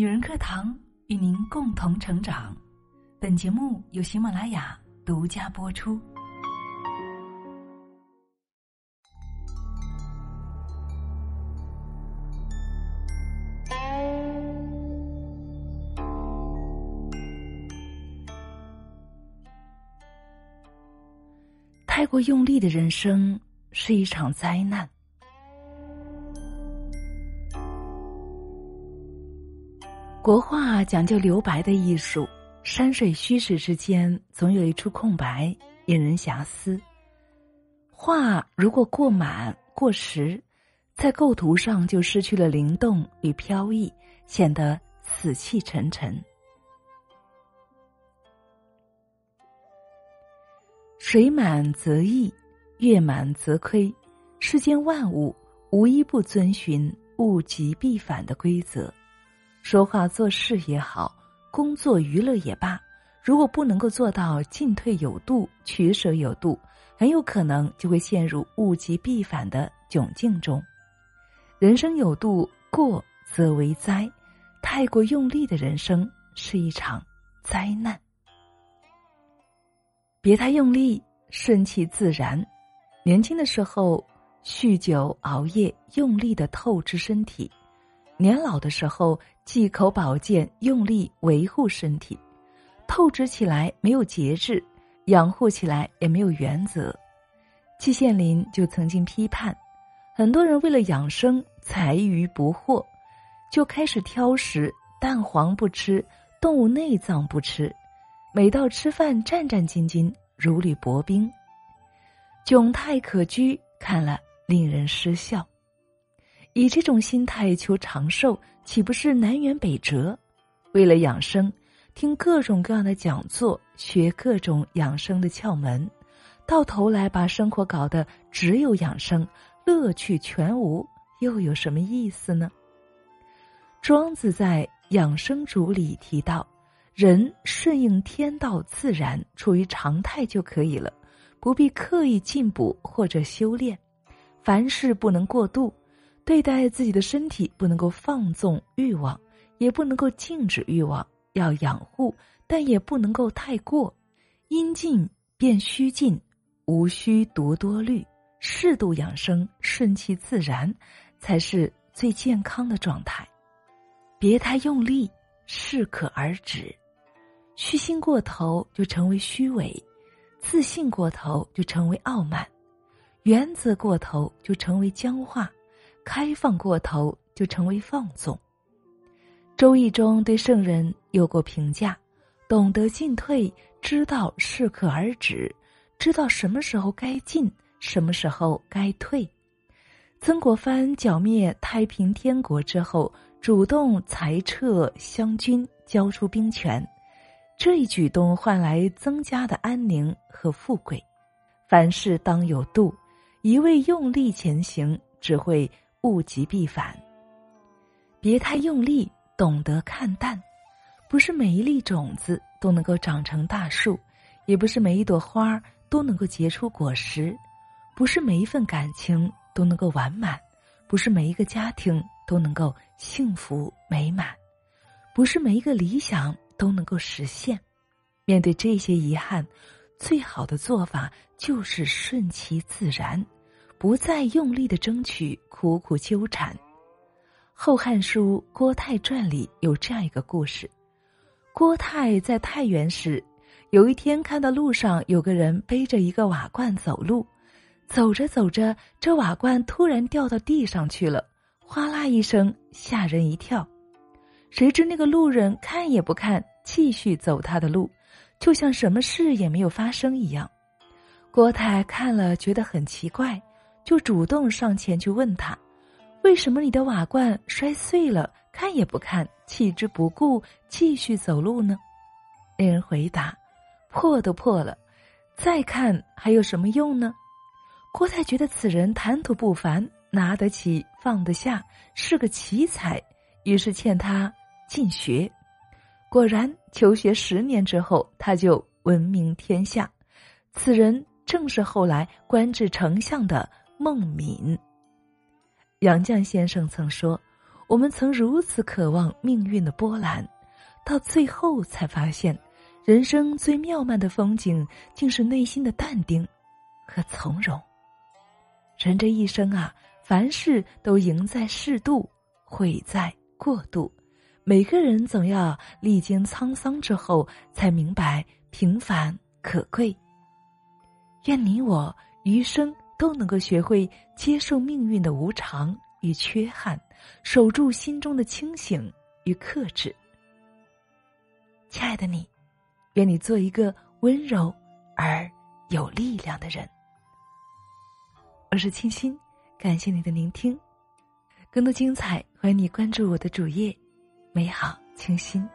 女人课堂与您共同成长。本节目由喜马拉雅独家播出。太过用力的人生是一场灾难。国画讲究留白的艺术，山水虚实之间总有一处空白，引人遐思。画如果过满、过实，在构图上就失去了灵动与飘逸，显得死气沉沉。水满则溢，月满则亏，世间万物无一不遵循物极必反的规则。说话做事也好，工作娱乐也罢，如果不能够做到进退有度、取舍有度，很有可能就会陷入物极必反的窘境中。人生有度，过则为灾；太过用力的人生是一场灾难。别太用力，顺其自然。年轻的时候，酗酒、熬夜，用力的透支身体。年老的时候，忌口保健，用力维护身体，透支起来没有节制，养护起来也没有原则。季羡林就曾经批判，很多人为了养生，财于不惑，就开始挑食，蛋黄不吃，动物内脏不吃，每到吃饭战战兢兢，如履薄冰，窘态可掬，看了令人失笑。以这种心态求长寿，岂不是南辕北辙？为了养生，听各种各样的讲座，学各种养生的窍门，到头来把生活搞得只有养生，乐趣全无，又有什么意思呢？庄子在《养生主》里提到：“人顺应天道自然，处于常态就可以了，不必刻意进补或者修炼，凡事不能过度。”对待自己的身体，不能够放纵欲望，也不能够禁止欲望，要养护，但也不能够太过。阴尽便虚尽，无需多多虑。适度养生，顺其自然，才是最健康的状态。别太用力，适可而止。虚心过头就成为虚伪，自信过头就成为傲慢，原则过头就成为僵化。开放过头就成为放纵。周易中对圣人有过评价：懂得进退，知道适可而止，知道什么时候该进，什么时候该退。曾国藩剿灭太平天国之后，主动裁撤湘军，交出兵权，这一举动换来增加的安宁和富贵。凡事当有度，一味用力前行，只会。物极必反，别太用力，懂得看淡。不是每一粒种子都能够长成大树，也不是每一朵花都能够结出果实，不是每一份感情都能够完满，不是每一个家庭都能够幸福美满，不是每一个理想都能够实现。面对这些遗憾，最好的做法就是顺其自然。不再用力的争取，苦苦纠缠。《后汉书·郭泰传》里有这样一个故事：郭泰在太原时，有一天看到路上有个人背着一个瓦罐走路，走着走着，这瓦罐突然掉到地上去了，哗啦一声，吓人一跳。谁知那个路人看也不看，继续走他的路，就像什么事也没有发生一样。郭泰看了，觉得很奇怪。就主动上前去问他：“为什么你的瓦罐摔碎了，看也不看，弃之不顾，继续走路呢？”那人回答：“破都破了，再看还有什么用呢？”郭泰觉得此人谈吐不凡，拿得起放得下，是个奇才，于是劝他进学。果然，求学十年之后，他就闻名天下。此人正是后来官至丞相的。孟敏，杨绛先生曾说：“我们曾如此渴望命运的波澜，到最后才发现，人生最妙曼的风景，竟是内心的淡定和从容。人这一生啊，凡事都赢在适度，毁在过度。每个人总要历经沧桑之后，才明白平凡可贵。愿你我余生都能够学会接受命运的无常与缺憾，守住心中的清醒与克制。亲爱的你，愿你做一个温柔而有力量的人。我是清新，感谢你的聆听。更多精彩，欢迎你关注我的主页。美好清新。